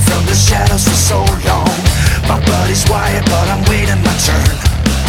from the shadows for so long. My body's wired but I'm waiting my turn.